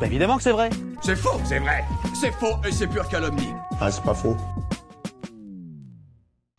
Bah évidemment que c'est vrai. C'est faux, c'est vrai. C'est faux et c'est pure calomnie. Ah, c'est pas faux.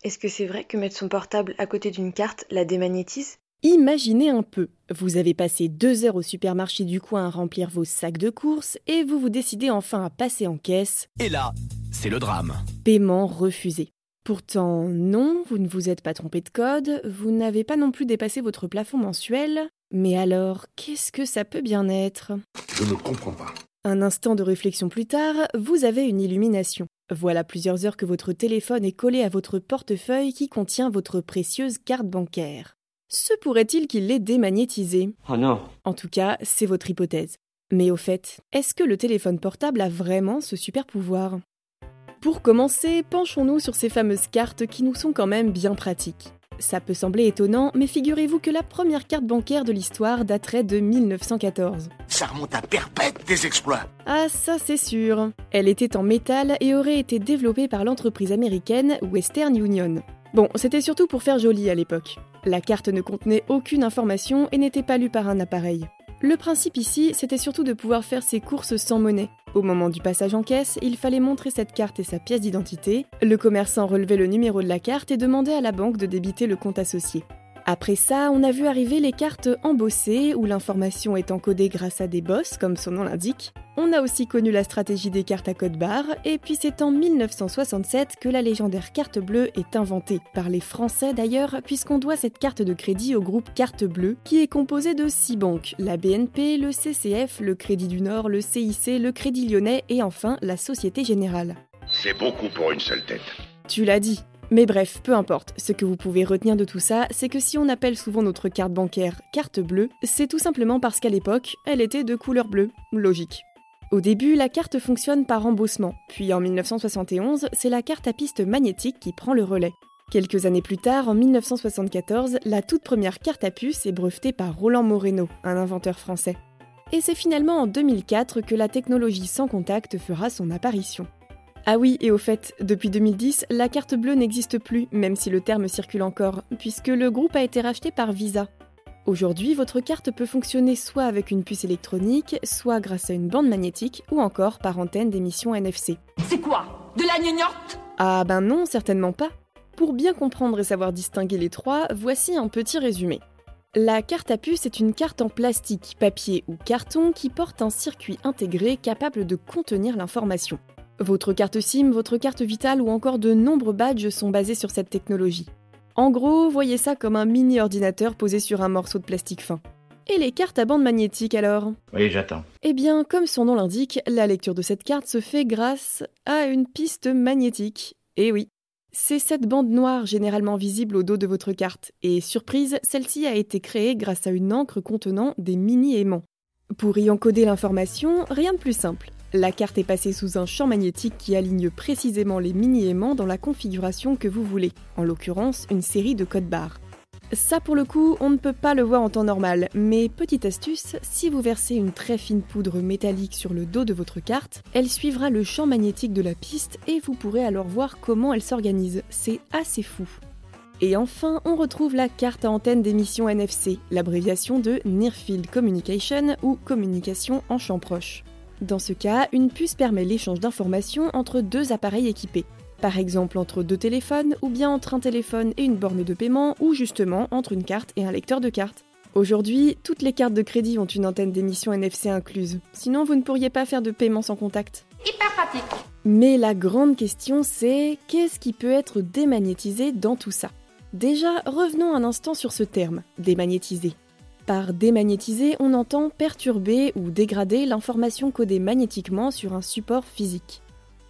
Est-ce que c'est vrai que mettre son portable à côté d'une carte la démagnétise? Imaginez un peu, vous avez passé deux heures au supermarché du coin à remplir vos sacs de courses et vous vous décidez enfin à passer en caisse. Et là, c'est le drame. Paiement refusé. Pourtant, non, vous ne vous êtes pas trompé de code, vous n'avez pas non plus dépassé votre plafond mensuel. Mais alors, qu'est-ce que ça peut bien être? Je ne comprends pas. Un instant de réflexion plus tard, vous avez une illumination. Voilà plusieurs heures que votre téléphone est collé à votre portefeuille qui contient votre précieuse carte bancaire. Se pourrait-il qu'il l'ait démagnétisé Oh non. En tout cas, c'est votre hypothèse. Mais au fait, est-ce que le téléphone portable a vraiment ce super pouvoir? Pour commencer, penchons-nous sur ces fameuses cartes qui nous sont quand même bien pratiques. Ça peut sembler étonnant, mais figurez-vous que la première carte bancaire de l'histoire daterait de 1914. Ça remonte à perpète des exploits. Ah ça c'est sûr. Elle était en métal et aurait été développée par l'entreprise américaine Western Union. Bon, c'était surtout pour faire joli à l'époque. La carte ne contenait aucune information et n'était pas lue par un appareil. Le principe ici, c'était surtout de pouvoir faire ses courses sans monnaie. Au moment du passage en caisse, il fallait montrer cette carte et sa pièce d'identité. Le commerçant relevait le numéro de la carte et demandait à la banque de débiter le compte associé. Après ça, on a vu arriver les cartes embossées, où l'information est encodée grâce à des bosses, comme son nom l'indique. On a aussi connu la stratégie des cartes à code barre, et puis c'est en 1967 que la légendaire carte bleue est inventée, par les Français d'ailleurs, puisqu'on doit cette carte de crédit au groupe Carte Bleue, qui est composé de six banques, la BNP, le CCF, le Crédit du Nord, le CIC, le Crédit Lyonnais et enfin la Société Générale. C'est beaucoup pour une seule tête. Tu l'as dit, mais bref, peu importe, ce que vous pouvez retenir de tout ça, c'est que si on appelle souvent notre carte bancaire carte bleue, c'est tout simplement parce qu'à l'époque, elle était de couleur bleue. Logique. Au début, la carte fonctionne par embossement, puis en 1971, c'est la carte à piste magnétique qui prend le relais. Quelques années plus tard, en 1974, la toute première carte à puce est brevetée par Roland Moreno, un inventeur français. Et c'est finalement en 2004 que la technologie sans contact fera son apparition. Ah oui, et au fait, depuis 2010, la carte bleue n'existe plus, même si le terme circule encore, puisque le groupe a été racheté par Visa. Aujourd'hui, votre carte peut fonctionner soit avec une puce électronique, soit grâce à une bande magnétique, ou encore par antenne d'émission NFC. C'est quoi? De la gnognotte? Ah ben non, certainement pas. Pour bien comprendre et savoir distinguer les trois, voici un petit résumé. La carte à puce est une carte en plastique, papier ou carton qui porte un circuit intégré capable de contenir l'information. Votre carte SIM, votre carte vitale ou encore de nombreux badges sont basés sur cette technologie. En gros, voyez ça comme un mini ordinateur posé sur un morceau de plastique fin. Et les cartes à bande magnétique alors? Oui, j'attends. Eh bien, comme son nom l'indique, la lecture de cette carte se fait grâce à une piste magnétique. Et oui, c'est cette bande noire généralement visible au dos de votre carte. Et surprise, celle-ci a été créée grâce à une encre contenant des mini-aimants. Pour y encoder l'information, rien de plus simple. La carte est passée sous un champ magnétique qui aligne précisément les mini-aimants dans la configuration que vous voulez, en l'occurrence une série de codes barres. Ça pour le coup, on ne peut pas le voir en temps normal, mais petite astuce, si vous versez une très fine poudre métallique sur le dos de votre carte, elle suivra le champ magnétique de la piste et vous pourrez alors voir comment elle s'organise. C'est assez fou. Et enfin, on retrouve la carte à antenne d'émission NFC, l'abréviation de Near Field Communication ou communication en champ proche. Dans ce cas, une puce permet l'échange d'informations entre deux appareils équipés. Par exemple entre deux téléphones, ou bien entre un téléphone et une borne de paiement, ou justement entre une carte et un lecteur de cartes. Aujourd'hui, toutes les cartes de crédit ont une antenne d'émission NFC incluse. Sinon, vous ne pourriez pas faire de paiement sans contact. Hyper pratique Mais la grande question c'est qu'est-ce qui peut être démagnétisé dans tout ça? Déjà, revenons un instant sur ce terme, démagnétisé. Par démagnétiser, on entend perturber ou dégrader l'information codée magnétiquement sur un support physique.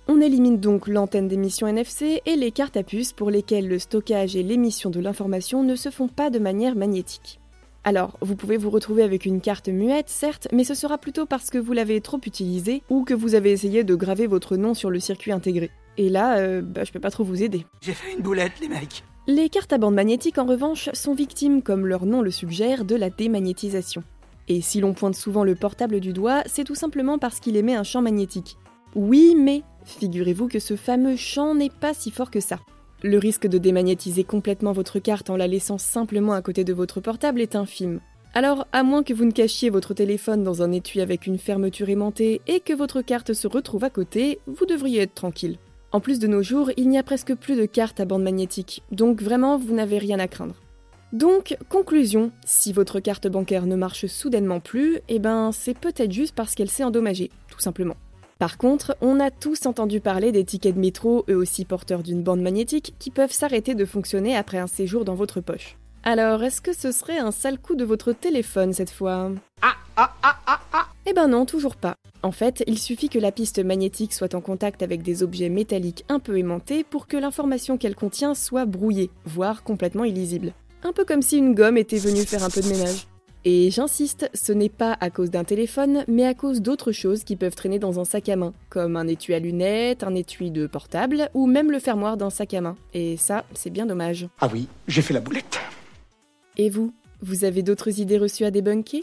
On élimine donc l'antenne d'émission NFC et les cartes à puce pour lesquelles le stockage et l'émission de l'information ne se font pas de manière magnétique. Alors, vous pouvez vous retrouver avec une carte muette, certes, mais ce sera plutôt parce que vous l'avez trop utilisée ou que vous avez essayé de graver votre nom sur le circuit intégré. Et là, euh, bah, je peux pas trop vous aider. J'ai fait une boulette, les mecs. Les cartes à bande magnétique, en revanche, sont victimes, comme leur nom le suggère, de la démagnétisation. Et si l'on pointe souvent le portable du doigt, c'est tout simplement parce qu'il émet un champ magnétique. Oui, mais figurez-vous que ce fameux champ n'est pas si fort que ça. Le risque de démagnétiser complètement votre carte en la laissant simplement à côté de votre portable est infime. Alors, à moins que vous ne cachiez votre téléphone dans un étui avec une fermeture aimantée et que votre carte se retrouve à côté, vous devriez être tranquille. En plus de nos jours, il n'y a presque plus de cartes à bande magnétique, donc vraiment vous n'avez rien à craindre. Donc, conclusion, si votre carte bancaire ne marche soudainement plus, eh ben c'est peut-être juste parce qu'elle s'est endommagée, tout simplement. Par contre, on a tous entendu parler des tickets de métro, eux aussi porteurs d'une bande magnétique, qui peuvent s'arrêter de fonctionner après un séjour dans votre poche. Alors, est-ce que ce serait un sale coup de votre téléphone cette fois? Ah, ah, ah, ah, ah Eh ben non, toujours pas. En fait, il suffit que la piste magnétique soit en contact avec des objets métalliques un peu aimantés pour que l'information qu'elle contient soit brouillée, voire complètement illisible. Un peu comme si une gomme était venue faire un peu de ménage. Et j'insiste, ce n'est pas à cause d'un téléphone, mais à cause d'autres choses qui peuvent traîner dans un sac à main, comme un étui à lunettes, un étui de portable, ou même le fermoir d'un sac à main. Et ça, c'est bien dommage. Ah oui, j'ai fait la boulette. Et vous Vous avez d'autres idées reçues à débunker?